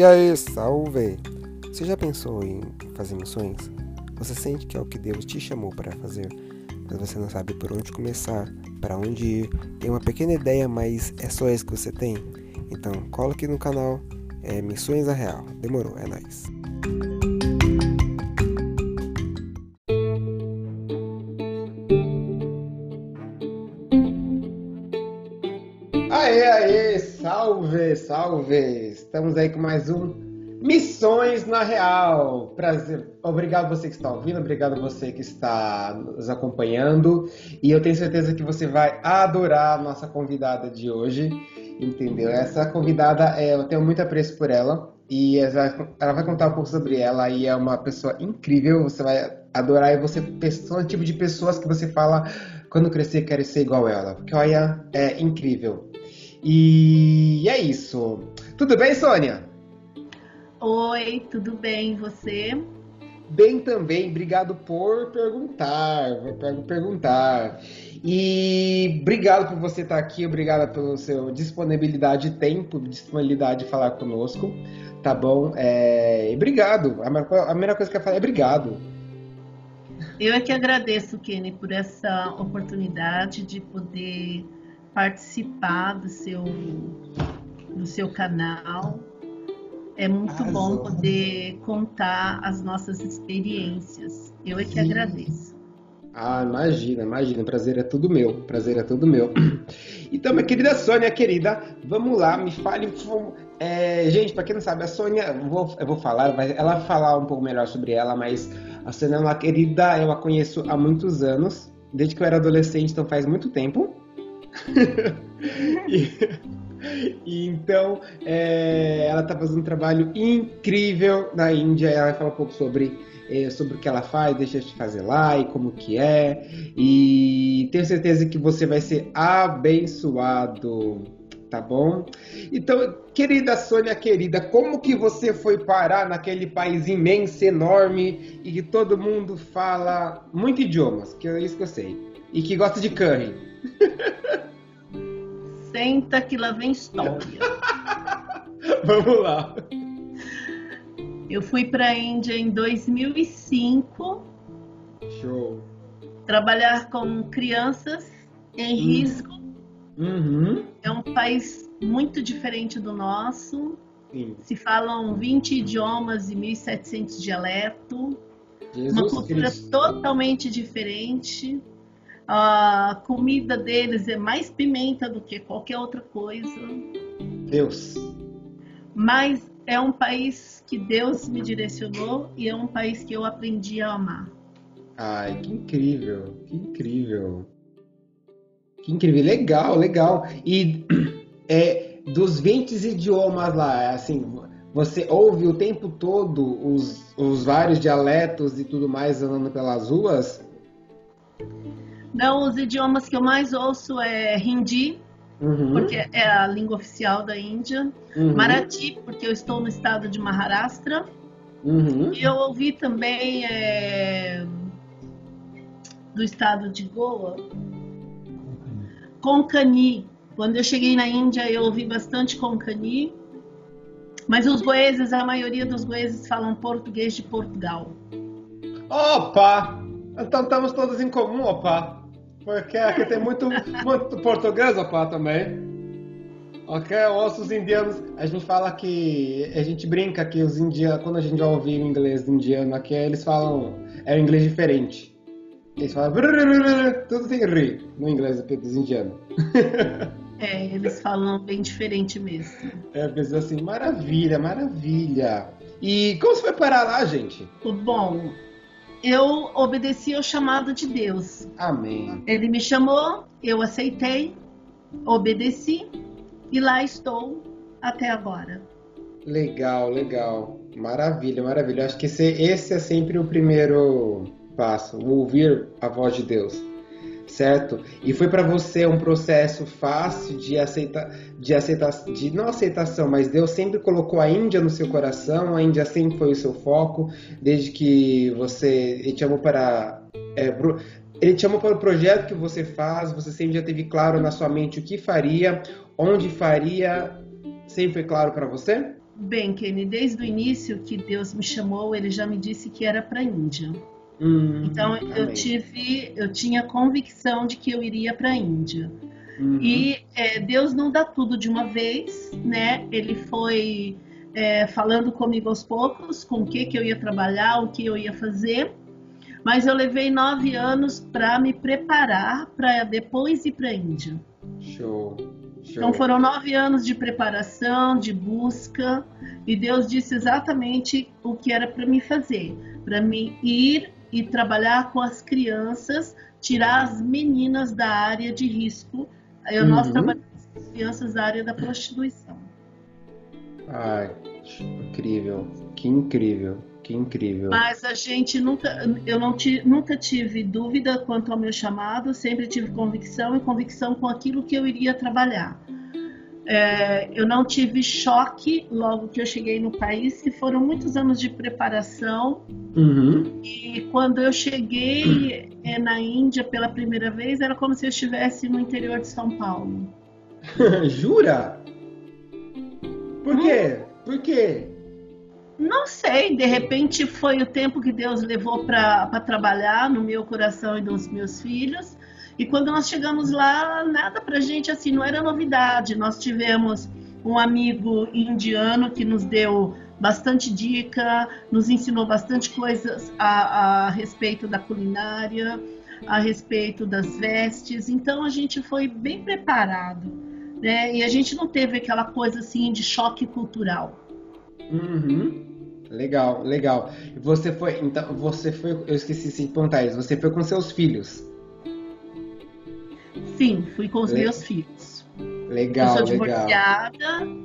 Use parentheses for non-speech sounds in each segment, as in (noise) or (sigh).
E aí, salve! Você já pensou em fazer missões? Você sente que é o que Deus te chamou para fazer, mas você não sabe por onde começar, para onde ir, tem uma pequena ideia, mas é só isso que você tem? Então, cola aqui no canal, é Missões a Real. Demorou, é nóis. Aê, aê, salve, salve! Estamos aí com mais um Missões na Real. Prazer, obrigado você que está ouvindo, obrigado você que está nos acompanhando. E eu tenho certeza que você vai adorar a nossa convidada de hoje, entendeu? Essa convidada, é, eu tenho muito apreço por ela e ela vai contar um pouco sobre ela e é uma pessoa incrível. Você vai adorar e você são o tipo de pessoas que você fala quando crescer quero ser igual ela, porque olha, é incrível. E é isso. Tudo bem, Sônia? Oi, tudo bem? você? Bem também, obrigado por perguntar, por perguntar. E obrigado por você estar aqui, obrigado pela sua disponibilidade de tempo, disponibilidade de falar conosco, tá bom? É, obrigado. A primeira coisa que eu falar é obrigado. Eu é que agradeço, Kenny, por essa oportunidade de poder participar do seu, do seu canal. É muito bom poder contar as nossas experiências. Eu é que Sim. agradeço. Ah, imagina, imagina. Prazer é tudo meu. Prazer é tudo meu. (clears throat) Então, minha querida Sônia, querida, vamos lá, me fale. É, gente, para quem não sabe, a Sônia, eu vou, eu vou falar, ela vai falar um pouco melhor sobre ela, mas a Sônia é uma querida, eu a conheço há muitos anos, desde que eu era adolescente, então faz muito tempo. (laughs) e, e, então, é, ela está fazendo um trabalho incrível na Índia. Ela vai falar um pouco sobre, é, sobre o que ela faz, deixa de fazer lá e como que é. E tenho certeza que você vai ser abençoado, tá bom? Então, querida Sônia, querida, como que você foi parar naquele país imenso, enorme e que todo mundo fala muito idiomas, que é isso que eu sei, e que gosta de curry? (laughs) Senta que lá vem história. (laughs) Vamos lá. Eu fui para a Índia em 2005. Show. Trabalhar com crianças em hum. risco. Uhum. É um país muito diferente do nosso. Sim. Se falam 20 idiomas e 1.700 dialetos. Jesus uma cultura Cristo. totalmente diferente. A comida deles é mais pimenta do que qualquer outra coisa. Deus. Mas é um país que Deus me direcionou e é um país que eu aprendi a amar. Ai, que incrível, que incrível. Que incrível, legal, legal. E (clears throat) é, dos 20 idiomas lá, assim, você ouve o tempo todo os, os vários dialetos e tudo mais andando pelas ruas? Não, os idiomas que eu mais ouço é hindi, uhum. porque é a língua oficial da Índia. Uhum. Marathi, porque eu estou no estado de Maharashtra. Uhum. E eu ouvi também é, do estado de Goa, Konkani. Quando eu cheguei na Índia, eu ouvi bastante Konkani. Mas os goeses, a maioria dos goeses falam português de Portugal. Opa! Então estamos todos em comum, opa! Porque aqui tem muito, muito português opa, também. Ok? Os indianos, a gente fala que. A gente brinca que os indianos, quando a gente ouve o inglês indiano aqui, eles falam. É um inglês diferente. Eles falam. Tudo tem ri no inglês dos indianos. É, eles falam bem diferente mesmo. É, mas assim, maravilha, maravilha. E como você foi parar lá, gente? Bom, eu obedeci ao chamado de Deus. Amém. Ele me chamou, eu aceitei, obedeci e lá estou até agora. Legal, legal. Maravilha, maravilha. Acho que esse, esse é sempre o primeiro passo, ouvir a voz de Deus certo? E foi para você um processo fácil de aceitar, de aceitar, de não aceitação, mas Deus sempre colocou a Índia no seu coração, a Índia sempre foi o seu foco, desde que você ele te chamou para é, ele te chamou para o projeto que você faz, você sempre já teve claro na sua mente o que faria, onde faria, sempre foi claro para você? Bem, Kenny, desde o início que Deus me chamou, ele já me disse que era para a Índia. Hum, então eu tive, eu tinha convicção de que eu iria para a Índia. Uhum. E é, Deus não dá tudo de uma vez, né? Ele foi é, falando comigo aos poucos, com o que que eu ia trabalhar, o que eu ia fazer. Mas eu levei nove anos para me preparar para depois ir para a Índia. Show. Show. Então foram nove anos de preparação, de busca, e Deus disse exatamente o que era para me fazer, para me ir e trabalhar com as crianças, tirar as meninas da área de risco. Eu, uhum. Nós trabalhamos com as crianças da área da prostituição. Ai, incrível, que incrível. Que incrível. Mas a gente nunca, eu não nunca tive dúvida quanto ao meu chamado, sempre tive convicção e convicção com aquilo que eu iria trabalhar. É, eu não tive choque logo que eu cheguei no país, que foram muitos anos de preparação. Uhum. E quando eu cheguei é, na Índia pela primeira vez, era como se eu estivesse no interior de São Paulo. (laughs) Jura? Por quê? Hum? Por quê? Não sei, de repente foi o tempo que Deus levou para trabalhar no meu coração e nos meus filhos. E quando nós chegamos lá, nada para gente assim, não era novidade. Nós tivemos um amigo indiano que nos deu bastante dica, nos ensinou bastante coisas a, a respeito da culinária, a respeito das vestes. Então a gente foi bem preparado, né? E a gente não teve aquela coisa assim de choque cultural. Uhum. Legal, legal. Você foi, então, você foi, eu esqueci de perguntar isso, você foi com seus filhos? Sim, fui com os Le... meus filhos. Legal, eu sou divorciada legal.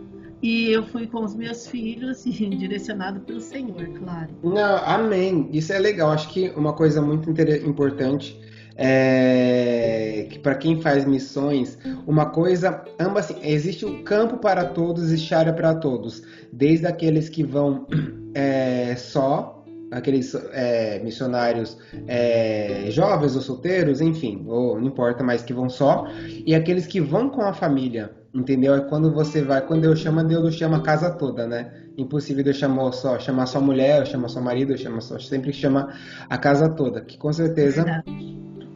e eu fui com os meus filhos e (laughs) direcionado pelo Senhor, claro. Não, amém. Isso é legal. Acho que uma coisa muito importante é, que para quem faz missões, uma coisa, ambas assim, existe o um campo para todos, existe área para todos, desde aqueles que vão (clears throat) é, só, aqueles é, missionários é, jovens ou solteiros, enfim, ou não importa, mas que vão só, e aqueles que vão com a família, entendeu? É quando você vai, quando Deus chama, Deus chama a casa toda, né? Impossível Deus chamar só, chamar só mulher, chamar só marido, chamar só, sempre chama a casa toda, que com certeza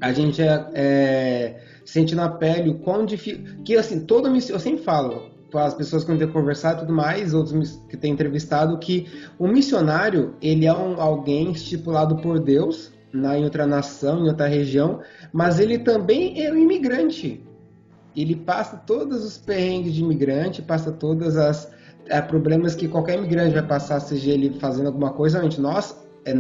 a gente é, é, sente na pele o quão difícil, que assim, todo eu sempre falo, as pessoas que eu tenho conversado e tudo mais, outros que têm entrevistado, que o missionário, ele é um, alguém estipulado por Deus na, em outra nação, em outra região, mas ele também é um imigrante. Ele passa todos os perrengues de imigrante, passa todas as é, problemas que qualquer imigrante vai passar, seja ele fazendo alguma coisa, realmente nós é,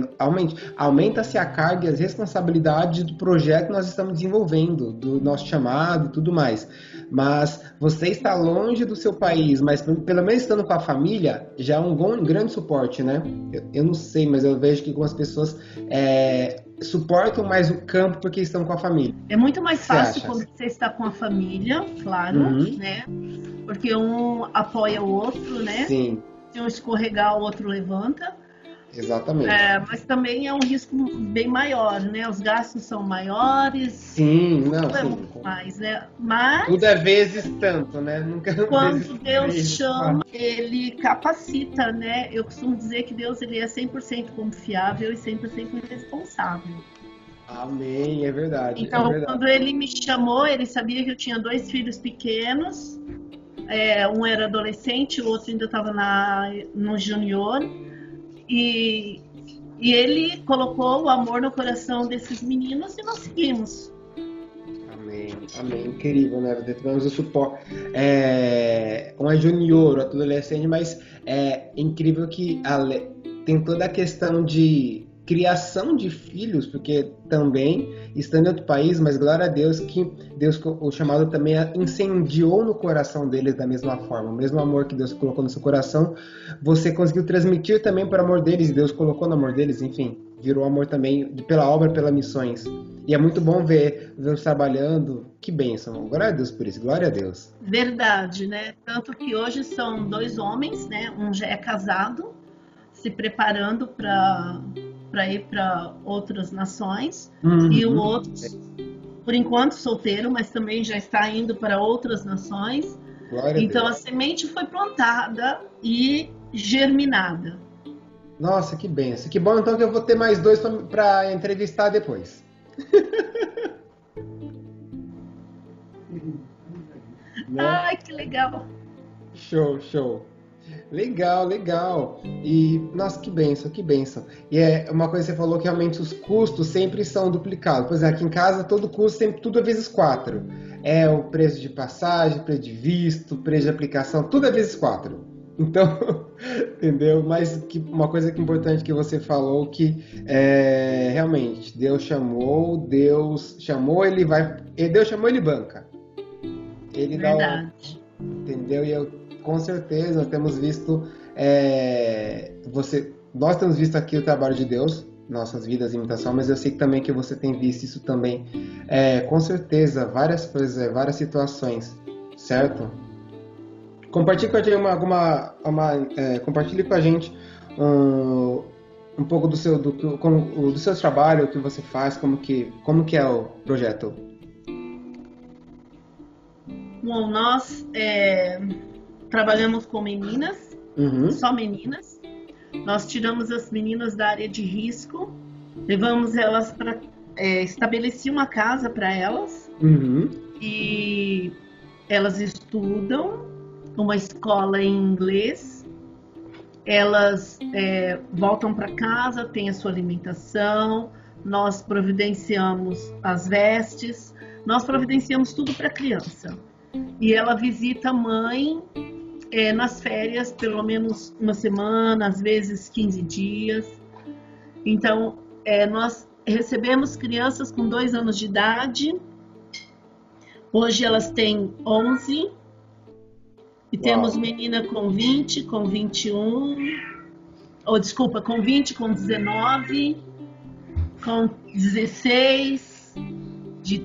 aumenta-se a carga e as responsabilidades do projeto que nós estamos desenvolvendo, do nosso chamado e tudo mais. Mas você está longe do seu país, mas pelo menos estando com a família, já é um, bom, grande suporte, né? Eu, eu, não sei, mas eu vejo que algumas pessoas é, suportam mais o campo porque estão com a família. É muito mais fácil quando você está com a família, claro, uhum. né? Porque um apoia o outro, né? Sim. Se um escorregar, o outro levanta. Exatamente. É, mas também é um risco bem maior, né? Os gastos são maiores. Sim, não, tudo é sim. muito mais, né? Mas tudo é vezes tanto, né? Nunca é (laughs) quando Deus chama, ele capacita, né? Eu costumo dizer que Deus ele é 100% confiável e 100% responsável. Amém, é verdade. Então, é verdade. quando ele me chamou, ele sabia que eu tinha dois filhos pequenos. É, um era adolescente, o outro ainda estava no junior e, e ele colocou o amor no coração desses meninos e nós seguimos. Amém, amém. Incrível, né? Tivemos o suporte. É, um é junior, outro adolescente, mas é incrível que a, tem toda a questão de criação de filhos, porque também estando em outro país, mas glória a Deus que Deus o chamado também incendiou no coração deles da mesma forma, o mesmo amor que Deus colocou no seu coração, você conseguiu transmitir também para amor deles, Deus colocou no amor deles, enfim, virou amor também pela obra, pelas missões. E é muito bom ver Deus trabalhando. Que bênção. Glória a Deus por isso. Glória a Deus. Verdade, né? Tanto que hoje são dois homens, né? Um já é casado, se preparando para para ir para outras nações uhum. e o outro, por enquanto, solteiro, mas também já está indo para outras nações. Glória então a, a semente foi plantada e germinada. Nossa, que benção. Que bom então que eu vou ter mais dois para entrevistar depois. (laughs) Ai, que legal. Show, show. Legal, legal. E, nossa, que benção, que benção. E é uma coisa que você falou que realmente os custos sempre são duplicados. Por exemplo, aqui em casa todo custo sempre tudo é vezes quatro. É o preço de passagem, preço de visto, preço de aplicação, tudo é vezes quatro. Então, (laughs) entendeu? Mas que, uma coisa que é importante que você falou que é, realmente Deus chamou, Deus chamou, ele vai, Deus chamou, ele banca. Ele Verdade. dá, entendeu? E eu com certeza temos visto é, você, nós temos visto aqui o trabalho de Deus, nossas vidas imitação, mas eu sei também que você tem visto isso também, é, com certeza, várias coisas, é, várias situações, certo? Compartilhe com a gente uma, uma, uma é, compartilhe com a gente um, um pouco do seu do, com, do seu trabalho, o que você faz, como que como que é o projeto. Bom, nós é, trabalhamos com meninas, uhum. só meninas. Nós tiramos as meninas da área de risco, levamos elas para é, estabelecer uma casa para elas uhum. e elas estudam uma escola em inglês. Elas é, voltam para casa, têm a sua alimentação, nós providenciamos as vestes, nós providenciamos tudo para a criança. E ela visita a mãe é, nas férias, pelo menos uma semana, às vezes 15 dias. Então, é, nós recebemos crianças com dois anos de idade. Hoje elas têm 11. E Uau. temos menina com 20, com 21. Ou, desculpa, com 20, com 19, com 16, de,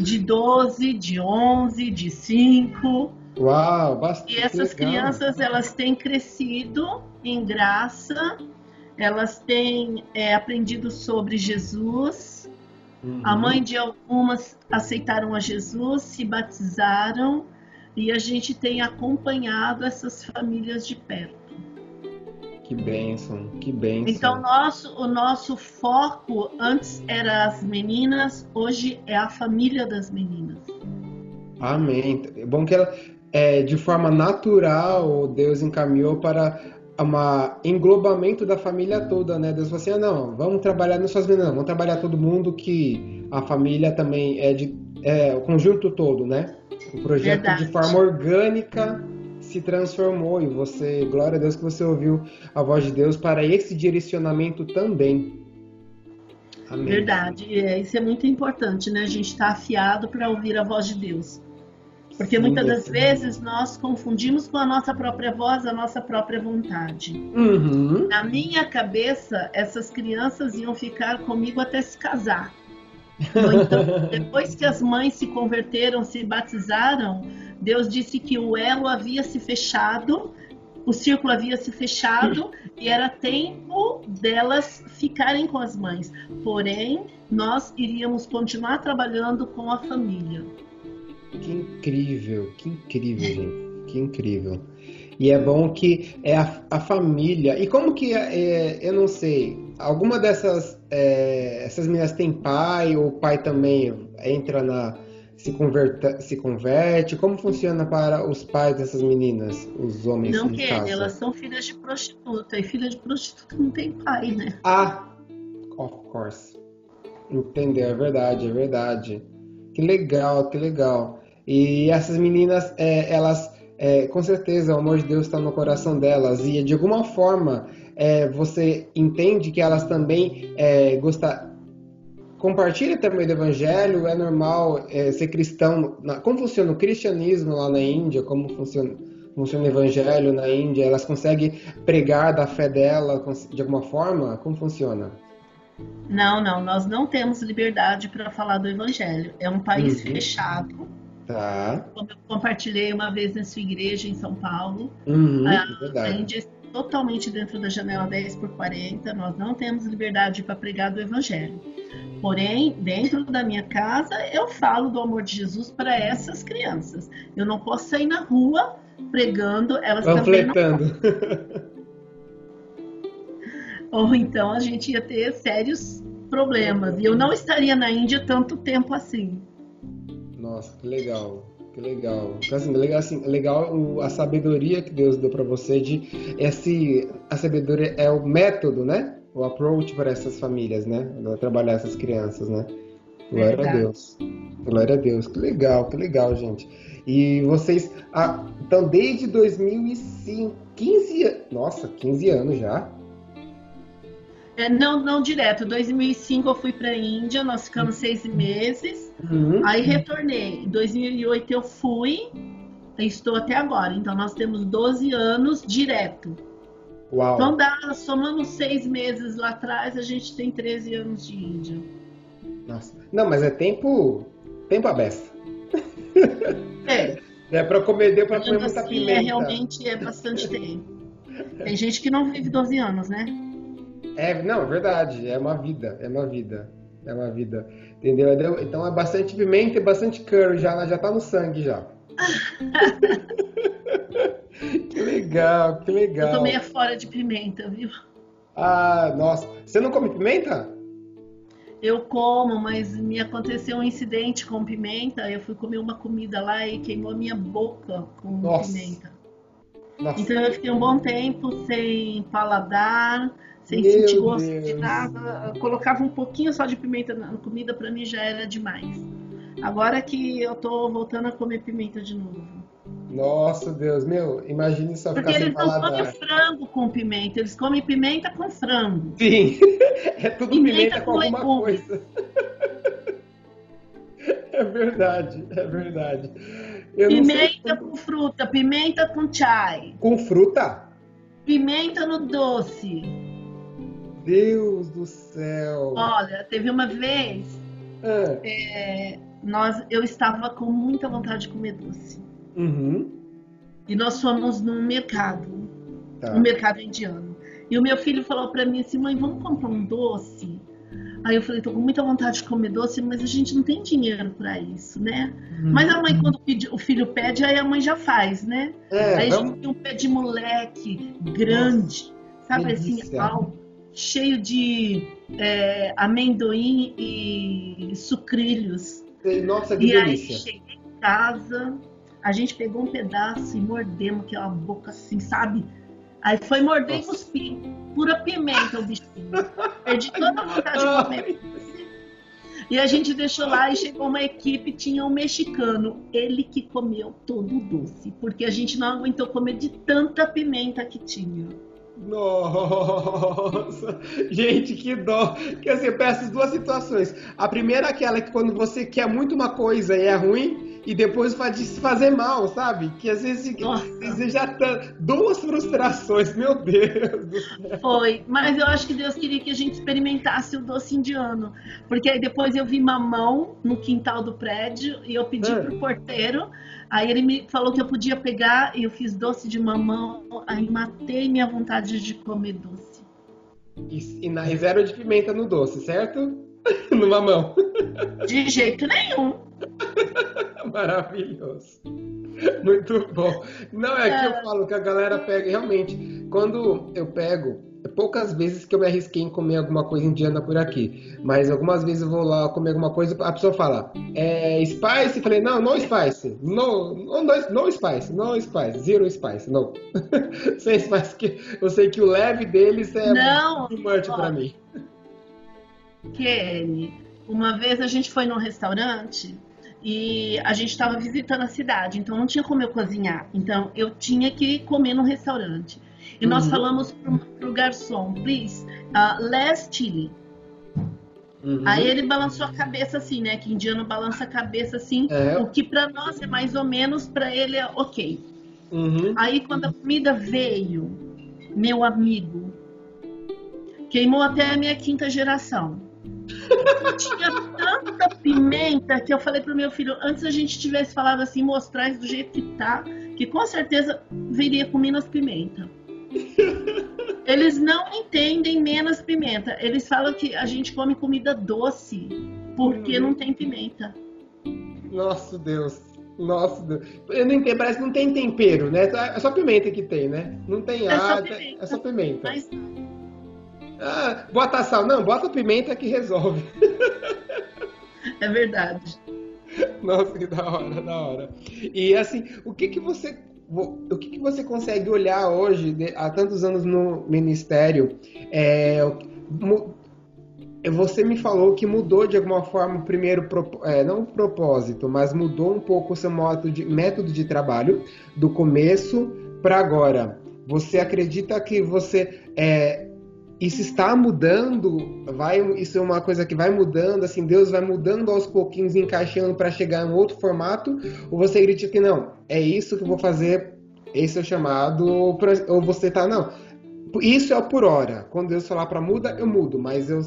de 12, de 11, de 5. Uau, bastante. E essas legal. crianças elas têm crescido em graça, elas têm é, aprendido sobre Jesus. Uhum. A mãe de algumas aceitaram a Jesus, se batizaram e a gente tem acompanhado essas famílias de perto. Que bênção, que bênção. Então, nosso, o nosso foco antes era as meninas, hoje é a família das meninas. Amém. É bom que ela, é, de forma natural, Deus encaminhou para um englobamento da família toda, né? Deus falou assim, ah, não, vamos trabalhar nas suas meninas, vamos trabalhar todo mundo, que a família também é, de, é o conjunto todo, né? O projeto Verdade. de forma orgânica se transformou e você, glória a Deus que você ouviu a voz de Deus para esse direcionamento também. Amém. Verdade, é, isso é muito importante, né? A gente está afiado para ouvir a voz de Deus. Porque muitas das vezes nós confundimos com a nossa própria voz, a nossa própria vontade. Uhum. Na minha cabeça, essas crianças iam ficar comigo até se casar. Então, (laughs) depois que as mães se converteram, se batizaram, Deus disse que o elo havia se fechado, o círculo havia se fechado e era tempo delas ficarem com as mães. Porém, nós iríamos continuar trabalhando com a família. Que incrível, que incrível, gente. Que incrível. E é bom que é a, a família. E como que é, eu não sei, alguma dessas é, essas meninas têm pai ou o pai também entra na se converte, se converte? Como funciona para os pais dessas meninas, os homens Não que elas são filhas de prostituta e filha de prostituta não tem pai, né? Ah, of course. Entendeu? É verdade, é verdade. Que legal, que legal. E essas meninas, é, elas, é, com certeza, o amor de Deus está no coração delas. E de alguma forma, é, você entende que elas também é, gostam. Compartilha também do evangelho, é normal é, ser cristão. Como funciona o cristianismo lá na Índia? Como funciona, funciona o evangelho na Índia? Elas conseguem pregar da fé dela de alguma forma? Como funciona? Não, não, nós não temos liberdade para falar do evangelho. É um país uhum. fechado Tá. Como eu compartilhei uma vez na sua igreja em São Paulo. Uhum, a, a Índia é totalmente dentro da janela 10 por 40. Nós não temos liberdade para pregar do evangelho. Porém, dentro da minha casa, eu falo do amor de Jesus para essas crianças. Eu não posso sair na rua pregando, elas também não (laughs) ou então a gente ia ter sérios problemas. E eu não estaria na Índia tanto tempo assim. Nossa, que legal. Que legal. Então, assim, legal, assim, legal a sabedoria que Deus deu para você de esse a sabedoria é o método, né? O approach para essas famílias, né? Para trabalhar essas crianças, né? Glória Verdade. a Deus. Glória a Deus. Que legal, que legal, gente. E vocês, ah, então desde 2005, 15, nossa, 15 anos já. É, não, não direto. 2005 eu fui para a Índia, nós ficamos seis meses. Uhum. Aí retornei. Em 2008 eu fui, estou até agora. Então nós temos 12 anos direto. Uau. Então dá, somando seis meses lá atrás, a gente tem 13 anos de Índia. Nossa. Não, mas é tempo, tempo aberto. É. (laughs) É para comer, deu para comer muita assim, pimenta. É, realmente é bastante tempo. Tem gente que não vive 12 anos, né? É, não, é verdade. É uma vida, é uma vida. É uma vida. Entendeu? Então é bastante pimenta e bastante curry já, já tá no sangue já. (laughs) que legal, que legal. Eu tô meio fora de pimenta, viu? Ah, nossa. Você não come pimenta? Eu como, mas me aconteceu um incidente com pimenta. Eu fui comer uma comida lá e queimou a minha boca com nossa. pimenta. Nossa. Então eu fiquei um bom tempo sem paladar sem Meu sentir gosto Deus. de nada. Colocava um pouquinho só de pimenta na comida, para mim já era demais. Agora que eu tô voltando a comer pimenta de novo. Nossa Deus, meu, imagine só Porque eles não comem frango com pimenta, eles comem pimenta com frango. Sim, (laughs) é tudo pimenta, pimenta com, com alguma coisa. (laughs) É verdade, é verdade. Eu pimenta com fruta, pimenta com chai. Com fruta? Pimenta no doce. Deus do céu! Olha, teve uma vez, é. É, nós, eu estava com muita vontade de comer doce. Uhum. E nós fomos num mercado, tá. um mercado indiano. E o meu filho falou para mim assim, mãe, vamos comprar um doce? Aí eu falei, tô com muita vontade de comer doce, mas a gente não tem dinheiro para isso, né? Uhum. Mas a mãe, quando o filho pede, aí a mãe já faz, né? É, aí vamos... a gente tem um pé de moleque grande, Nossa, sabe assim, alto cheio de é, amendoim e sucrilhos. Nossa, que e delícia. aí cheguei em casa, a gente pegou um pedaço e mordemos aquela boca assim, sabe? Aí foi morder Nossa. e cuspir. Pura pimenta o bichinho. Perdi (laughs) toda a vontade de comer. E a gente deixou lá e chegou uma equipe, tinha um mexicano. Ele que comeu todo o doce, porque a gente não aguentou comer de tanta pimenta que tinha. Nossa, (laughs) gente, que dó. Quer dizer, para essas duas situações. A primeira é aquela que quando você quer muito uma coisa e é ruim, e depois faz se fazer mal, sabe? Que às vezes você já tá duas frustrações, meu Deus. Foi, mas eu acho que Deus queria que a gente experimentasse o doce indiano, porque aí depois eu vi mamão no quintal do prédio e eu pedi é. pro porteiro Aí ele me falou que eu podia pegar e eu fiz doce de mamão, aí matei minha vontade de comer doce. E, e, na, zero de pimenta no doce, certo? (laughs) no mamão. De jeito nenhum. (laughs) Maravilhoso. Muito bom. Não, é, é que eu é. falo que a galera pega, realmente, quando eu pego é poucas vezes que eu me arrisquei em comer alguma coisa indiana por aqui. Mas algumas vezes eu vou lá comer alguma coisa, a pessoa fala, é spice? Eu falei, não, não spice. No, no, no spice, no spice, zero spice, não. (laughs) Sem spice, que eu sei que o leve deles é não, muito much pra mim. Kenny, uma vez a gente foi num restaurante e a gente estava visitando a cidade, então não tinha como eu cozinhar. Então eu tinha que comer no restaurante. E nós uhum. falamos para o garçom, please, uh, less chili. Uhum. Aí ele balançou a cabeça assim, né? Que indiano balança a cabeça assim, é. o que para nós é mais ou menos, para ele é ok. Uhum. Aí quando a comida veio, meu amigo, queimou até a minha quinta geração. Tinha tanta pimenta que eu falei pro meu filho, antes a gente tivesse falado assim, mostrar do jeito que tá, que com certeza viria com menos pimenta. (laughs) Eles não entendem menos pimenta. Eles falam que a gente come comida doce porque hum. não tem pimenta. Nossa Deus. Nossa Deus. Eu não entendo, parece que não tem tempero, né? É só pimenta que tem, né? Não tem é ar, só é só pimenta. Mas... Ah, bota sal. Não, bota pimenta que resolve. É verdade. Nossa, que da hora, da hora. E assim, o que que você o que, que você consegue olhar hoje, há tantos anos no ministério? É, você me falou que mudou de alguma forma o primeiro, é, não o propósito, mas mudou um pouco o seu método de, método de trabalho do começo para agora. Você acredita que você é, isso está mudando, vai, isso é uma coisa que vai mudando, assim, Deus vai mudando aos pouquinhos, encaixando para chegar em outro formato, ou você acredita que não, é isso que eu vou fazer, esse é o chamado, ou você tá, não, isso é por hora, quando Deus falar para muda, eu mudo, mas eu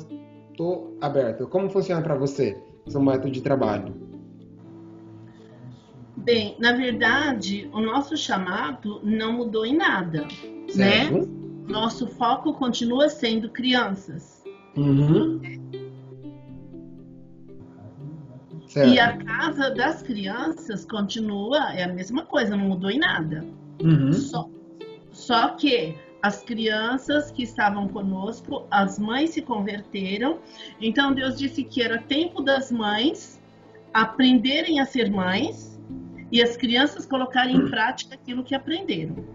estou aberto. Como funciona para você, seu método de trabalho? Bem, na verdade, o nosso chamado não mudou em nada, né? certo. né? Nosso foco continua sendo crianças. Uhum. E a casa das crianças continua, é a mesma coisa, não mudou em nada. Uhum. Só, só que as crianças que estavam conosco, as mães se converteram. Então Deus disse que era tempo das mães aprenderem a ser mães e as crianças colocarem em prática aquilo que aprenderam.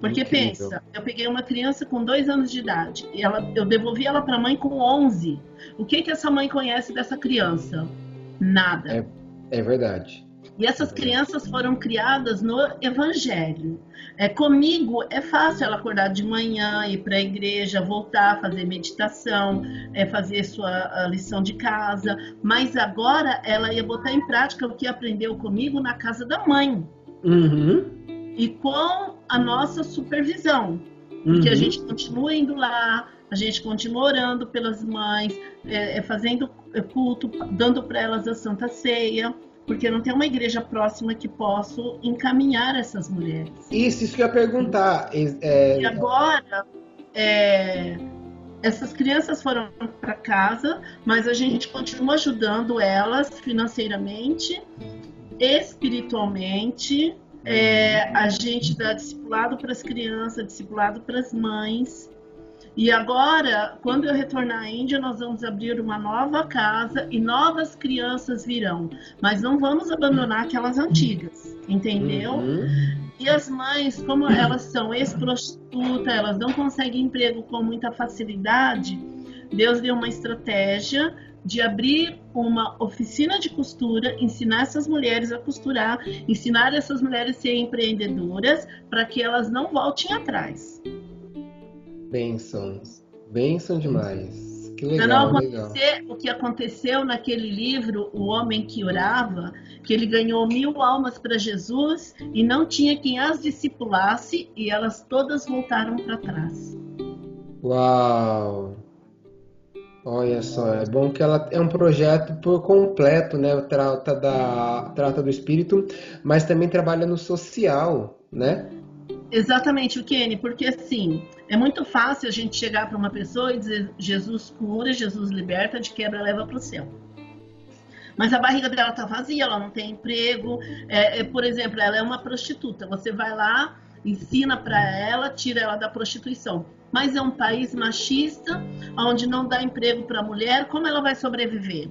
Porque Incrível. pensa, eu peguei uma criança com dois anos de idade e ela, eu devolvi ela para a mãe com 11. O que que essa mãe conhece dessa criança? Nada. É, é verdade. E essas crianças foram criadas no Evangelho. É, comigo é fácil ela acordar de manhã, ir para a igreja, voltar, fazer meditação, é, fazer sua lição de casa. Mas agora ela ia botar em prática o que aprendeu comigo na casa da mãe. Uhum e com a nossa supervisão. Uhum. Que a gente continua indo lá, a gente continua orando pelas mães, é, é fazendo culto, dando para elas a Santa Ceia, porque não tem uma igreja próxima que possa encaminhar essas mulheres. Isso, isso que eu ia perguntar. É... E agora, é, essas crianças foram para casa, mas a gente continua ajudando elas financeiramente, espiritualmente é, a gente dá discipulado para as crianças, discipulado para as mães. E agora, quando eu retornar à Índia, nós vamos abrir uma nova casa e novas crianças virão. Mas não vamos abandonar aquelas antigas, entendeu? Uhum. E as mães, como elas são ex-prostituta, elas não conseguem emprego com muita facilidade, Deus deu uma estratégia de abrir uma oficina de costura, ensinar essas mulheres a costurar, ensinar essas mulheres a serem empreendedoras para que elas não voltem atrás. Bênçãos. Bênção demais. Que legal, não acontecer legal. o que aconteceu naquele livro, O Homem que Orava, que ele ganhou mil almas para Jesus e não tinha quem as discipulasse e elas todas voltaram para trás. Uau! Olha só, é bom que ela é um projeto por completo, né? Trata, da, trata do espírito, mas também trabalha no social, né? Exatamente, o Kenny, porque assim, é muito fácil a gente chegar para uma pessoa e dizer Jesus cura, Jesus liberta, de quebra leva para o céu. Mas a barriga dela tá vazia, ela não tem emprego. É, é, por exemplo, ela é uma prostituta. Você vai lá, ensina para ela, tira ela da prostituição mas é um país machista, onde não dá emprego para a mulher, como ela vai sobreviver?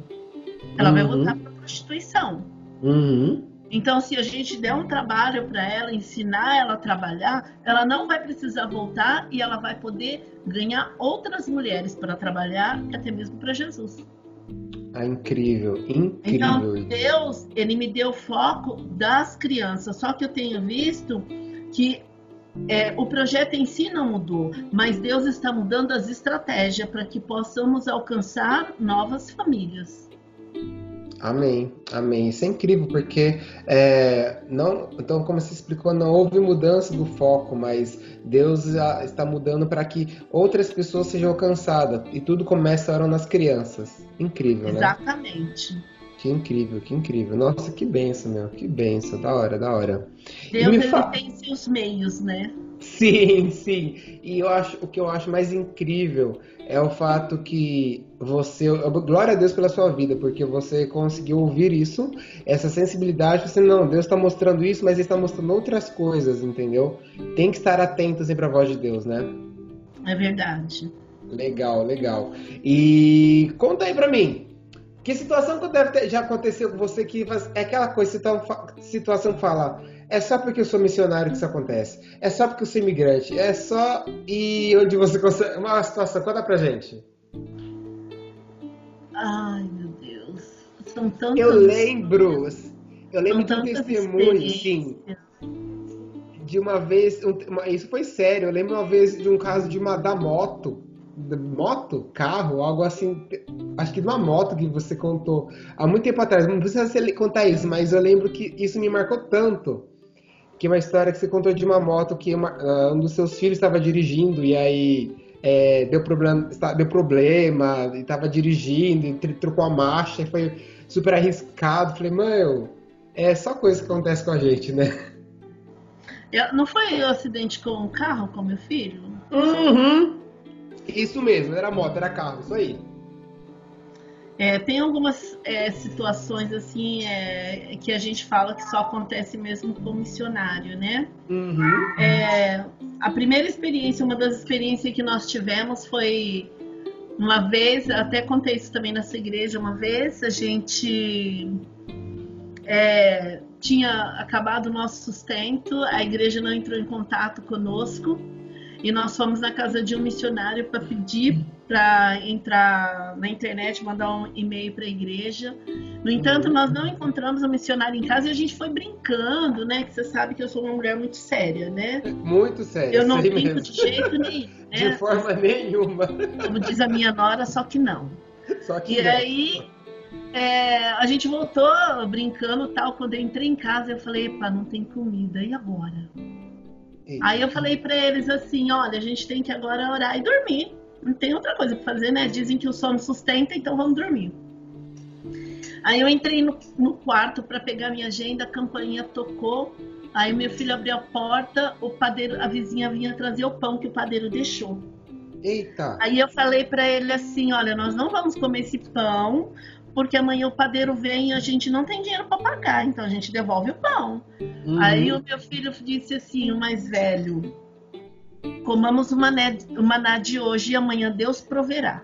Ela uhum. vai voltar para a prostituição. Uhum. Então, se a gente der um trabalho para ela, ensinar ela a trabalhar, ela não vai precisar voltar e ela vai poder ganhar outras mulheres para trabalhar, até mesmo para Jesus. Ah, incrível, incrível. Então, Deus, ele me deu foco das crianças. Só que eu tenho visto que é, o projeto em si não mudou, mas Deus está mudando as estratégias para que possamos alcançar novas famílias. Amém, amém. Isso é incrível porque é, não, então como se explicou, não houve mudança do foco, mas Deus está mudando para que outras pessoas sejam alcançadas e tudo começa nas crianças. Incrível, Exatamente. né? Exatamente. Que incrível, que incrível. Nossa, que benção, meu. Que benção. Da hora, da hora. Deus ele fa... tem seus meios, né? Sim, sim. E eu acho, o que eu acho mais incrível é o fato que você. Glória a Deus pela sua vida, porque você conseguiu ouvir isso, essa sensibilidade. Você, não, Deus está mostrando isso, mas Ele está mostrando outras coisas, entendeu? Tem que estar atento sempre à voz de Deus, né? É verdade. Legal, legal. E conta aí pra mim, que situação que deve ter, já aconteceu com você que é aquela coisa, situação que fala, é só porque eu sou missionário que isso acontece, é só porque eu sou imigrante, é só e onde você consegue, uma situação, conta pra gente. Ai, meu Deus, são tantas... Eu lembro, eu lembro de um testemunho, sim, de uma vez, isso foi sério, eu lembro uma vez de um caso de uma da moto, moto, carro, algo assim, acho que de uma moto que você contou há muito tempo atrás. Não precisa você contar isso, mas eu lembro que isso me marcou tanto. Que é uma história que você contou de uma moto que uma, uh, um dos seus filhos estava dirigindo e aí é, deu problema, deu problema e estava dirigindo, e trocou a marcha e foi super arriscado. Falei, mãe, é só coisa que acontece com a gente, né? Eu, não foi o um acidente com o carro com meu filho? Uhum. Isso mesmo, era moto, era carro, isso aí. É, tem algumas é, situações assim é, que a gente fala que só acontece mesmo com missionário, né? Uhum. É, a primeira experiência, uma das experiências que nós tivemos foi uma vez, até contei isso também nessa igreja uma vez, a gente é, tinha acabado o nosso sustento, a igreja não entrou em contato conosco e nós fomos na casa de um missionário para pedir para entrar na internet, mandar um e-mail para a igreja. No entanto, nós não encontramos o um missionário em casa e a gente foi brincando, né? Que você sabe que eu sou uma mulher muito séria, né? Muito séria. Eu não brinco mesmo. de jeito (laughs) nenhum. Né? De forma nenhuma. Como diz a minha nora, só que não. Só que e não. aí é, a gente voltou brincando tal. Quando eu entrei em casa, eu falei, epa, não tem comida. E agora? Aí eu falei para eles assim, olha, a gente tem que agora orar e dormir. Não tem outra coisa para fazer, né? Dizem que o sono sustenta, então vamos dormir. Aí eu entrei no, no quarto para pegar minha agenda, a campainha tocou. Aí meu filho abriu a porta, o padeiro, a vizinha vinha trazer o pão que o padeiro deixou. Eita! Aí eu falei para ele assim, olha, nós não vamos comer esse pão, porque amanhã o padeiro vem e a gente não tem dinheiro para pagar, então a gente devolve o pão. Uhum. Aí o meu filho disse assim, o mais velho, comamos o mané, o maná de hoje e amanhã Deus proverá.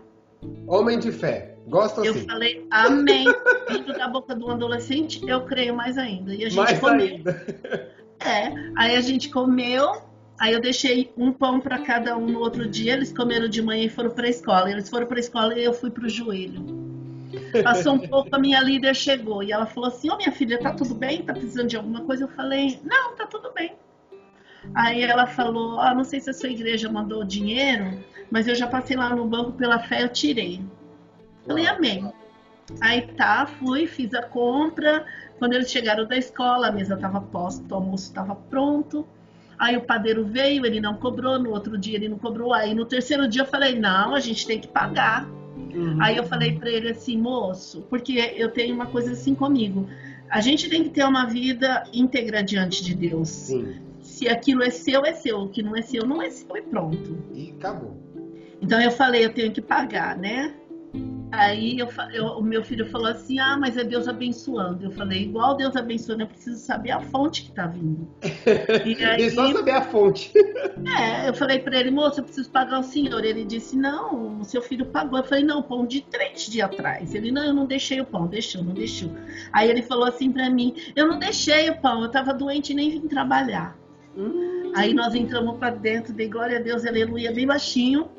Homem de fé, gosta assim. Eu falei, amém. (laughs) Vindo da boca do adolescente, eu creio mais ainda. E a gente mais comeu. ainda. (laughs) É, aí a gente comeu, Aí eu deixei um pão para cada um no outro dia. Eles comeram de manhã e foram para a escola. Eles foram para a escola e eu fui para o joelho. Passou um pouco, a minha líder chegou e ela falou assim: Ô oh, minha filha, tá tudo bem? Tá precisando de alguma coisa? Eu falei: Não, tá tudo bem. Aí ela falou: Ah, não sei se a sua igreja mandou dinheiro, mas eu já passei lá no banco pela fé, eu tirei. Falei: Amém. Aí tá, fui, fiz a compra. Quando eles chegaram da escola, a mesa estava posta, o almoço estava pronto. Aí o padeiro veio, ele não cobrou, no outro dia ele não cobrou. Aí no terceiro dia eu falei: Não, a gente tem que pagar. Uhum. Aí eu falei para ele assim, moço, porque eu tenho uma coisa assim comigo. A gente tem que ter uma vida íntegra diante de Deus. Sim. Se aquilo é seu, é seu. O que não é seu, não é seu e pronto. E acabou. Então eu falei, eu tenho que pagar, né? Aí eu, eu, o meu filho falou assim: Ah, mas é Deus abençoando. Eu falei: Igual Deus abençoando, eu preciso saber a fonte que está vindo. (laughs) E, aí, e só saber a fonte. (laughs) É, eu falei para ele: Moço, eu preciso pagar o senhor. Ele disse: Não, o seu filho pagou. Eu falei: Não, pão de três dias atrás. Ele: Não, eu não deixei o pão. Deixou, não deixou. Aí ele falou assim para mim: Eu não deixei o pão, eu estava doente e nem vim trabalhar. Hum. Aí nós entramos para dentro, dei glória a Deus, aleluia, bem baixinho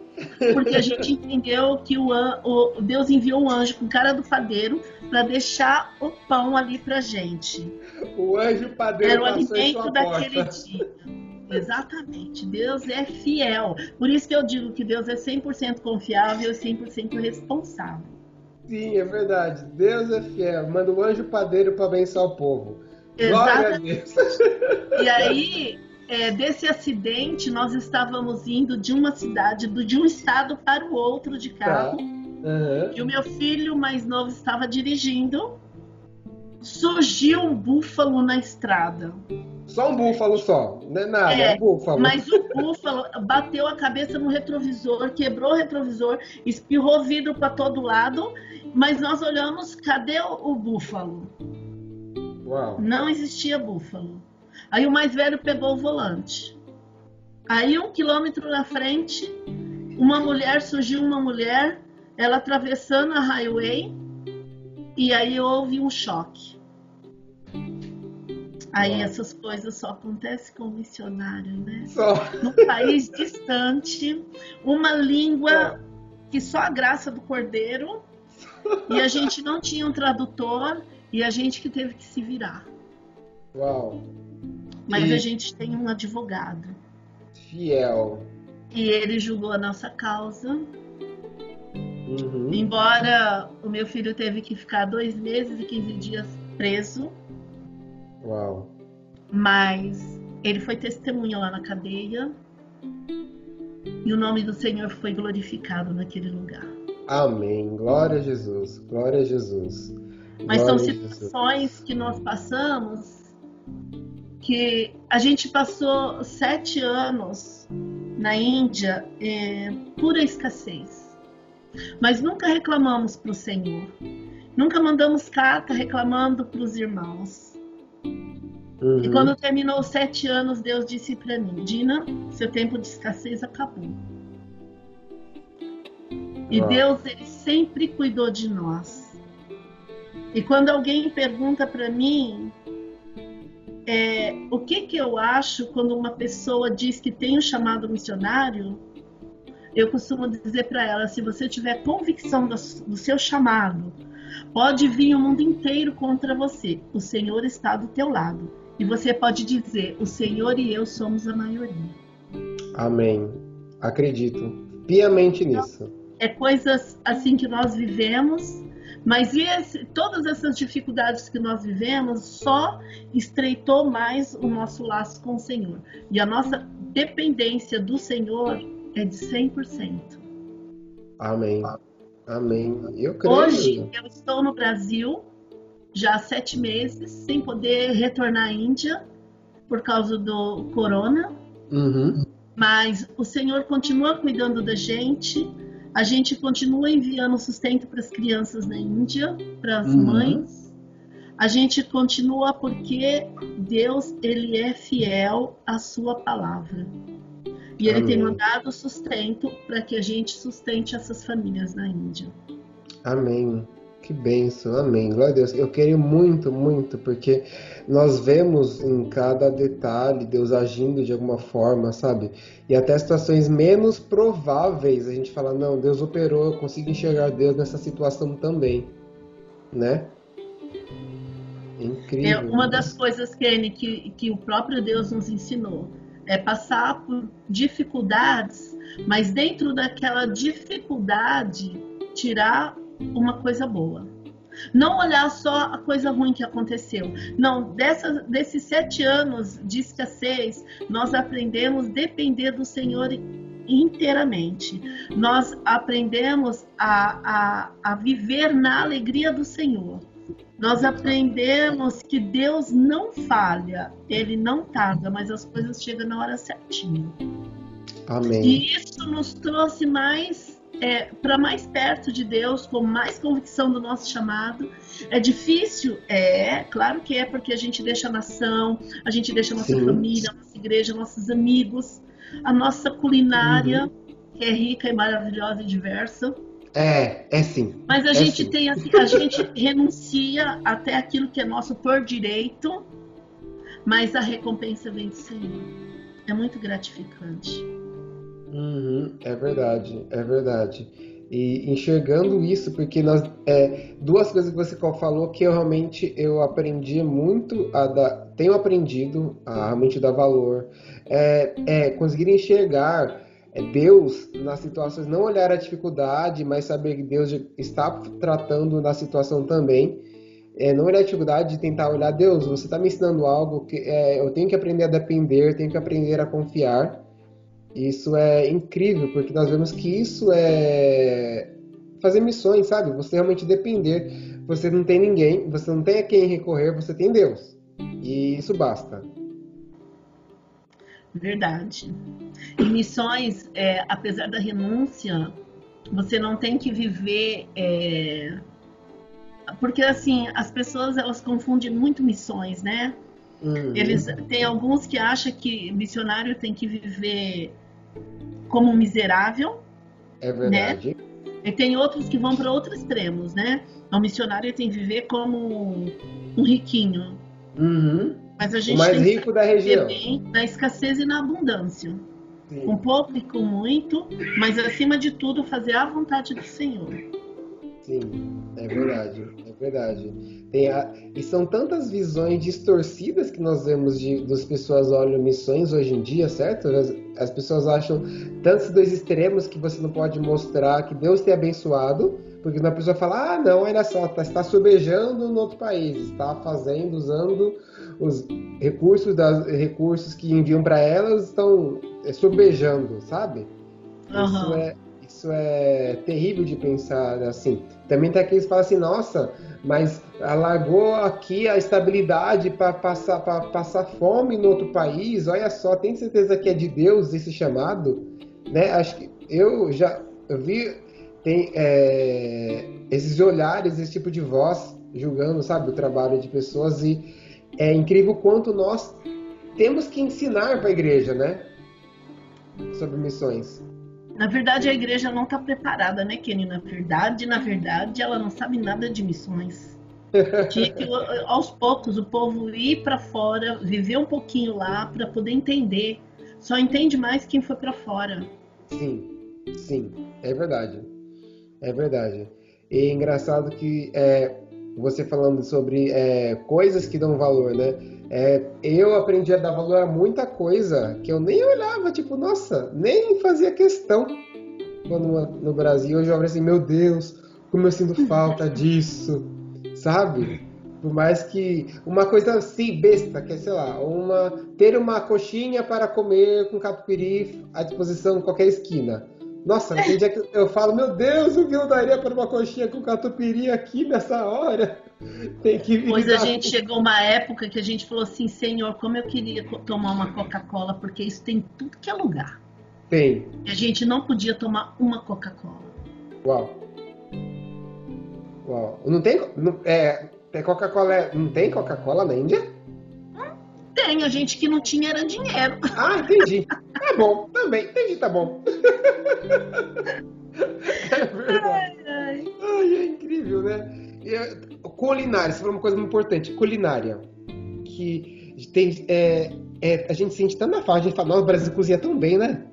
porque a gente entendeu que o, o, Deus enviou um anjo com cara do padeiro para deixar o pão ali para gente. O anjo padeiro era o alimento daquele dia. Exatamente. Deus é fiel. Por isso que eu digo que Deus é 100% confiável e 100% responsável. Sim, é verdade. Deus é fiel. Manda o anjo padeiro para abençoar o povo. Exatamente. E aí, (laughs) é, desse acidente, nós estávamos indo de uma cidade, de um estado para o outro de carro. Tá. Uhum. E o meu filho mais novo estava dirigindo. Surgiu um búfalo na estrada. Só um búfalo só, não é nada, é, é um búfalo. Mas o búfalo bateu a cabeça no retrovisor, quebrou o retrovisor, espirrou vidro para todo lado, mas nós olhamos, cadê o, o búfalo? Uau. Não existia búfalo. Aí o mais velho pegou o volante. Aí um quilômetro na frente uma mulher, surgiu uma mulher, ela atravessando a highway, e aí houve um choque. Aí essas coisas só acontecem com o missionário, né? Só. Num país distante, uma língua que só a graça do cordeiro, e a gente não tinha um tradutor, e a gente que teve que se virar. Uau. Mas E- a gente tem um advogado. Fiel. E ele julgou a nossa causa. Uhum. Embora o meu filho teve que ficar dois meses e 15 dias preso, Uau. mas ele foi testemunha lá na cadeia. E o nome do Senhor foi glorificado naquele lugar. Amém. Glória a Jesus. Glória a Jesus. Mas são Glória situações que nós passamos que a gente passou sete anos na Índia é, pura escassez. Mas nunca reclamamos para o Senhor. Nunca mandamos carta reclamando para os irmãos. Uhum. E quando terminou os sete anos, Deus disse para mim: Dina, seu tempo de escassez acabou. E Uau. Deus, ele sempre cuidou de nós. E quando alguém pergunta para mim é, o que, que eu acho quando uma pessoa diz que tem um chamado missionário, eu costumo dizer para ela: se você tiver convicção do, do seu chamado, pode vir o mundo inteiro contra você. O Senhor está do teu lado. E você pode dizer: o Senhor e eu somos a maioria. Amém. Acredito piamente nisso. É coisas assim que nós vivemos, mas esse, todas essas dificuldades que nós vivemos só estreitou mais o nosso laço com o Senhor. E a nossa dependência do Senhor é de 100%. Amém. Amém. Eu creio. Hoje eu estou no Brasil já há sete meses, sem poder retornar à Índia por causa do corona, Uhum. mas o Senhor continua cuidando da gente. A gente continua enviando sustento para as crianças na Índia, para as Uhum. mães. A gente continua porque Deus ele é fiel à sua palavra. E ele tem Amém. mandado sustento para que a gente sustente essas famílias na Índia. Amém. Que benção, amém. Glória a Deus. Eu queria muito, muito, porque nós vemos em cada detalhe Deus agindo de alguma forma, sabe? E até situações menos prováveis a gente fala, não, Deus operou, eu consigo enxergar Deus nessa situação também, né? É Incrível. uma das coisas, Kenny, que, que o próprio Deus nos ensinou. É passar por dificuldades, mas dentro daquela dificuldade, tirar uma coisa boa. Não olhar só a coisa ruim que aconteceu. Não, dessa, desses sete anos de escassez, nós aprendemos a depender do Senhor inteiramente. Nós aprendemos a, a, a viver na alegria do Senhor. Nós aprendemos que Deus não falha, Ele não tarda, mas as coisas chegam na hora certinha. Amém. E isso nos trouxe mais é, para mais perto de Deus, com mais convicção do nosso chamado. É difícil? É, claro que é, porque a gente deixa a nação, a gente deixa a nossa Sim. família, a nossa igreja, nossos amigos, a nossa culinária, que é rica e maravilhosa e diversa. É, é sim. Mas a É gente sim. tem assim, a gente (laughs) renuncia até aquilo que é nosso por direito, mas a recompensa vem do Senhor. É muito gratificante. Uhum, é verdade, é verdade. E enxergando isso, porque nós é, duas coisas que você falou que eu realmente eu aprendi muito a dar, tenho aprendido a realmente dar valor, é, é conseguir enxergar é, Deus nas situações, não olhar a dificuldade, mas saber que Deus está tratando na situação também. É, não olhar a dificuldade de tentar olhar Deus, você está me ensinando algo que é, eu tenho que aprender a depender, tenho que aprender a confiar. Isso é incrível, porque nós vemos que isso é fazer missões, sabe? Você realmente depender. Você não tem ninguém, você não tem a quem recorrer, você tem Deus. E isso basta. Verdade. Em missões, é, apesar da renúncia, você não tem que viver. é, Porque assim, as pessoas elas confundem muito missões, né? Uhum. Eles tem alguns que acham que missionário tem que viver como um miserável, É verdade. Né? E tem outros que vão para outros extremos, né? O missionário tem que viver como um riquinho. Uhum. Mas a gente o mais tem rico da região. bem na escassez e na abundância. Sim. Com pouco e com muito, mas acima de tudo fazer a vontade do Senhor. Sim, é verdade, é verdade. A... E são tantas visões distorcidas que nós vemos de das pessoas olham missões hoje em dia, certo? As, as pessoas acham tantos dois extremos que você não pode mostrar que Deus tem abençoado, porque uma pessoa fala, ah, não, olha só, tá, está sobejando no outro país, está fazendo, usando os recursos, das, recursos que enviam para elas, estão é, sobejando, sabe? Isso Aham. é isso é terrível de pensar assim. Também tem aqueles que falam assim, nossa, mas largou aqui a estabilidade para passar, passar fome no outro país. Olha só, tem certeza que é de Deus esse chamado? Né? Acho que eu já vi tem é, esses olhares, esse tipo de voz julgando, sabe, o trabalho de pessoas e é incrível quanto nós temos que ensinar para a igreja, né? Sobre missões. Na verdade, a igreja não está preparada, né, Kenny? Na verdade, na verdade, ela não sabe nada de missões. Tinha que, aos poucos, o povo ir para fora, viver um pouquinho lá, para poder entender. Só entende mais quem foi para fora. Sim, sim, é verdade. É verdade. E é engraçado que é, você falando sobre é, coisas que dão valor, né? É, eu aprendi a dar valor a muita coisa que eu nem olhava, tipo, nossa, nem fazia questão quando no Brasil. Hoje eu olho assim, meu Deus, como eu sinto falta (laughs) disso, sabe? Por mais que uma coisa assim besta, que é, sei lá, uma ter uma coxinha para comer com catupiry à disposição em qualquer esquina. Nossa, tem dia que eu falo, meu Deus, o que eu daria para uma coxinha com catupiry aqui nessa hora? Tem que vir Pois a gente chegou uma época que a gente falou assim, Senhor, como eu queria tomar uma Coca-Cola, porque isso tem em tudo que é lugar. Tem. E a gente não podia tomar uma Coca-Cola. Uau. Uau. Não tem. Não, é, tem Coca-Cola. Não tem Coca-Cola na Índia? Tem, a gente que não tinha era dinheiro. Ah, entendi. (laughs) Tá bom, também. Entendi, tá bom. É verdade. Ai, Ai, é incrível, né? É, culinária, você falou uma coisa muito importante. Culinária. Que tem. É, é, a gente sente tanta falta. A gente fala, nossa, o Brasil cozinha tão bem, né?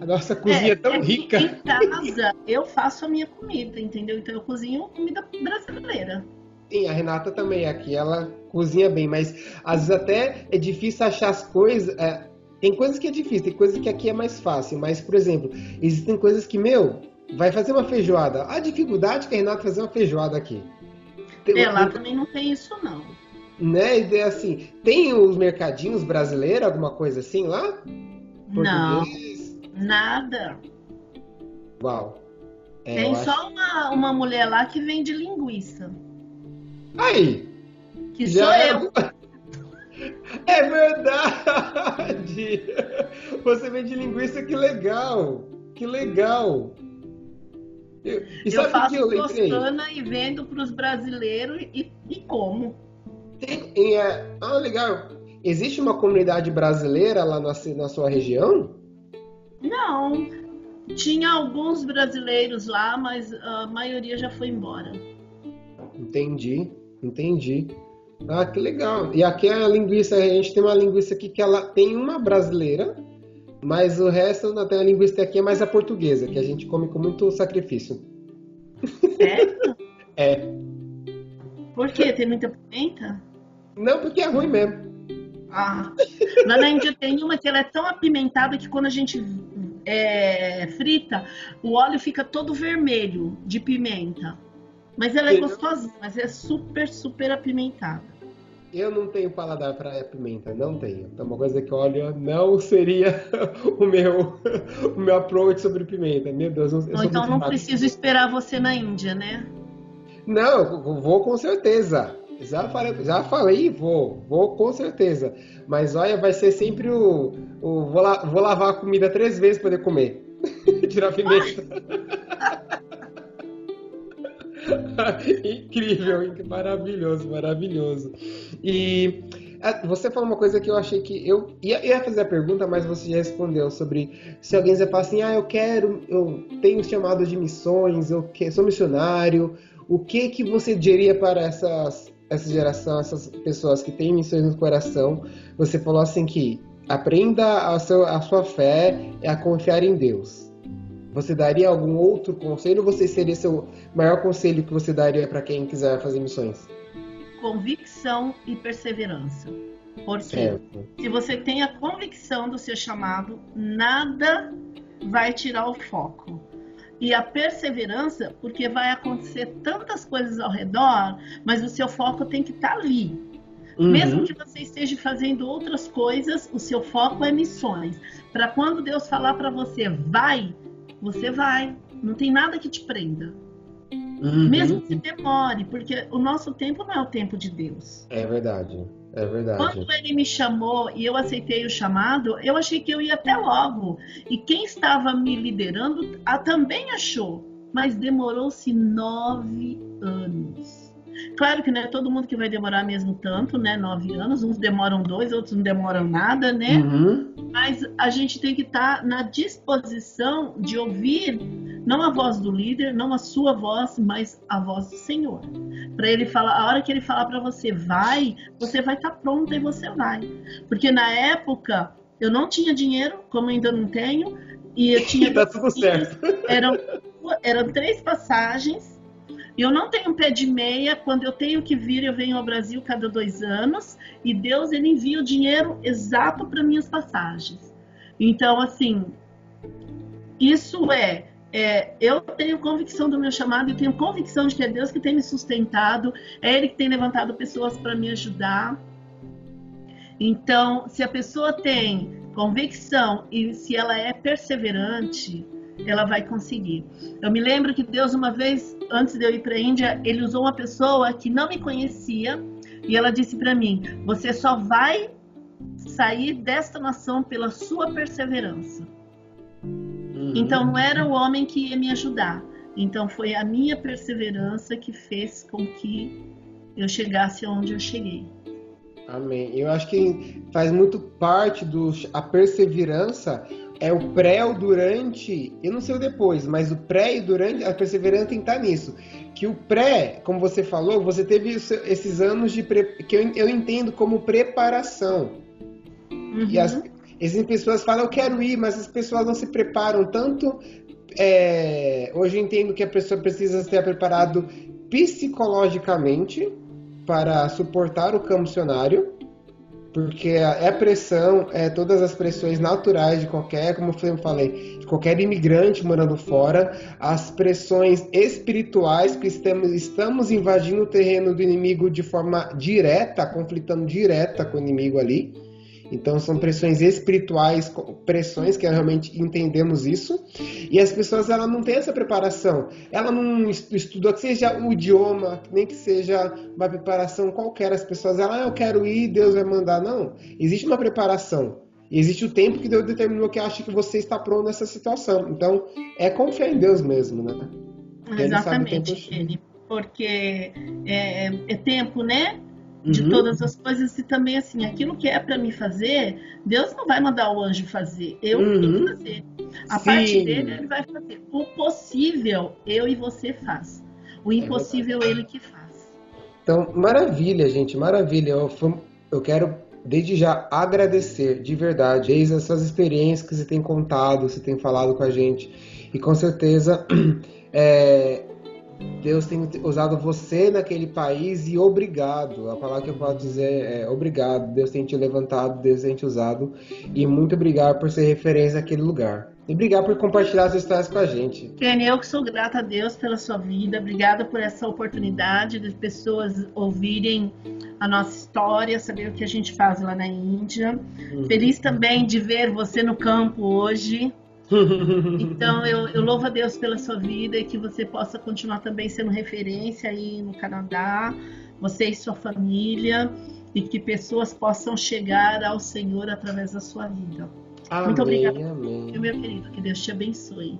A nossa cozinha é, tão é rica. Em casa, eu faço a minha comida, entendeu? Então eu cozinho comida brasileira. Sim, a Renata também aqui, ela cozinha bem, mas às vezes até é difícil achar as coisas. é, tem coisas que é difícil, tem coisas que aqui é mais fácil, mas, por exemplo, existem coisas que, meu, vai fazer uma feijoada. A dificuldade que a Renata fazer uma feijoada aqui. Tem- É, lá também não tem isso, não. Né? E é assim, tem os mercadinhos brasileiros, alguma coisa assim lá? Não, Português? nada. Uau. É, tem eu acho- só uma, uma mulher lá que vende linguiça. Aí! Que Já sou é- eu. (laughs) É verdade! Você vende linguiça, que legal! Que legal! Eu- E Eu faço que eu toscana e vendo para os brasileiros e, e como. Tem, em, é, ah, legal. Existe uma comunidade brasileira lá na, na sua região? Não, tinha alguns brasileiros lá, mas a maioria já foi embora. Entendi, entendi. Ah, que legal. E aqui a linguiça, a gente tem uma linguiça aqui que ela tem uma brasileira, mas o resto não tem a linguiça aqui é mais a portuguesa, que a gente come com muito sacrifício. Certo? (laughs) É. Por quê? Tem muita pimenta? Não, porque é ruim mesmo. Ah, lá na Índia tem uma que ela é tão apimentada que quando a gente é, frita, o óleo fica todo vermelho de pimenta. Mas ela é gostosinha, mas é super, super apimentada. Eu não tenho paladar para pimenta, não tenho. É uma coisa que olha, não seria (laughs) o meu o meu approach sobre pimenta. Meu Deus, eu, então não rápido. preciso esperar você na Índia, né? Não, eu vou com certeza. Já falei, já falei, vou, vou com certeza. Mas olha, vai ser sempre o, o vou, la- vou lavar a comida três vezes para poder comer, (laughs) tirar a pimenta. (laughs) (laughs) Incrível, maravilhoso, maravilhoso. E Ah, você falou uma coisa que eu achei que eu ia, ia, fazer a pergunta, mas você já respondeu sobre se alguém quiser falar assim, ah, eu quero, eu tenho chamado de missões, eu sou missionário. O que que você diria para essas essa geração, essas pessoas que têm missões no coração? Você falou assim que aprenda a, seu, a sua fé e a confiar em Deus. Você daria algum outro conselho? Ou você seria seu maior conselho que você daria para quem quiser fazer missões? Convicção e perseverança. Porque certo. se você tem a convicção do seu chamado, nada vai tirar o foco. E a perseverança, porque vai acontecer tantas coisas ao redor, mas o seu foco tem que estar tá ali. Uhum. Mesmo que você esteja fazendo outras coisas, o seu foco é missões. Para quando Deus falar para você, vai, você vai. Não tem nada que te prenda. Uhum. Mesmo que demore, porque o nosso tempo não é o tempo de Deus. É verdade. É verdade. Quando ele me chamou e eu aceitei o chamado, eu achei que eu ia até logo. E quem estava me liderando também achou, mas demorou-se nove anos. Claro que não é todo mundo que vai demorar mesmo tanto, né? Nove anos, uns demoram dois, outros não demoram nada, né? Uhum. Mas a gente tem que estar tá na disposição de ouvir não a voz do líder, não a sua voz, mas a voz do Senhor. Para ele falar, a hora que ele falar para você vai, você vai estar tá pronta e você vai. Porque na época eu não tinha dinheiro, como ainda não tenho, e eu tinha. (laughs) tá tudo certo. Eram, eram três passagens eu não tenho pé de meia. Quando eu tenho que vir, eu venho ao Brasil cada dois anos. E Deus, ele envia o dinheiro exato para minhas passagens. Então, assim, isso é, é, eu tenho convicção do meu chamado e tenho convicção de que é Deus que tem me sustentado, é Ele que tem levantado pessoas para me ajudar. Então, se a pessoa tem convicção e se ela é perseverante, ela vai conseguir. Eu me lembro que Deus, uma vez, antes de eu ir para a Índia, ele usou uma pessoa que não me conhecia e ela disse para mim: Você só vai sair desta nação pela sua perseverança. Uhum. Então, não era o homem que ia me ajudar. Então, foi a minha perseverança que fez com que eu chegasse onde eu cheguei. Amém. Eu acho que faz muito parte do a perseverança é o pré, o durante, eu não sei o depois, mas o pré e durante, a perseverança tem que estar nisso. Que o pré, como você falou, você teve esses anos de pre, que eu, eu entendo como preparação. Uhum. E as, existem pessoas falam, eu quero ir, mas as pessoas não se preparam tanto. É, hoje eu entendo que a pessoa precisa estar preparado psicologicamente para suportar o campo missionário porque é pressão, é todas as pressões naturais de qualquer, como eu falei, de qualquer imigrante morando fora, as pressões espirituais que estamos, estamos invadindo o terreno do inimigo de forma direta, conflitando direta com o inimigo ali. Então são pressões espirituais, pressões que realmente entendemos isso. E as pessoas ela não têm essa preparação. Ela não estuda que seja o idioma, nem que seja uma preparação qualquer. As pessoas ela, ah, eu quero ir, Deus vai mandar. Não, existe uma preparação. Existe o tempo que Deus determinou que acha que você está pronto nessa situação. Então, é confiar em Deus mesmo, né? Exatamente, Porque é, é tempo, né? De uhum. todas as coisas e também assim aquilo que é para mim fazer Deus não vai mandar o anjo fazer eu uhum. tenho que fazer. A Sim. parte dele ele vai fazer. O possível eu e você faz. O é impossível é ele que faz. Então maravilha gente maravilha. Eu, eu quero desde já agradecer de verdade. Eis essas experiências que você tem contado você tem falado com a gente. E com certeza (clears throat) é, Deus tem usado você naquele país e obrigado. A palavra que eu posso dizer é obrigado. Deus tem te levantado, Deus tem te usado. E muito obrigado por ser referência naquele lugar. E obrigado por compartilhar as histórias com a gente. Kenny, eu que sou grata a Deus pela sua vida. Obrigada por essa oportunidade de pessoas ouvirem a nossa história, saber o que a gente faz lá na Índia. Uhum. Feliz também de ver você no campo hoje. Então eu, eu, louvo a Deus pela sua vida e que você possa continuar também sendo referência aí no Canadá, você e sua família, e que pessoas possam chegar ao Senhor através da sua vida. Amém, Muito obrigada, amém. meu querido. Que Deus te abençoe.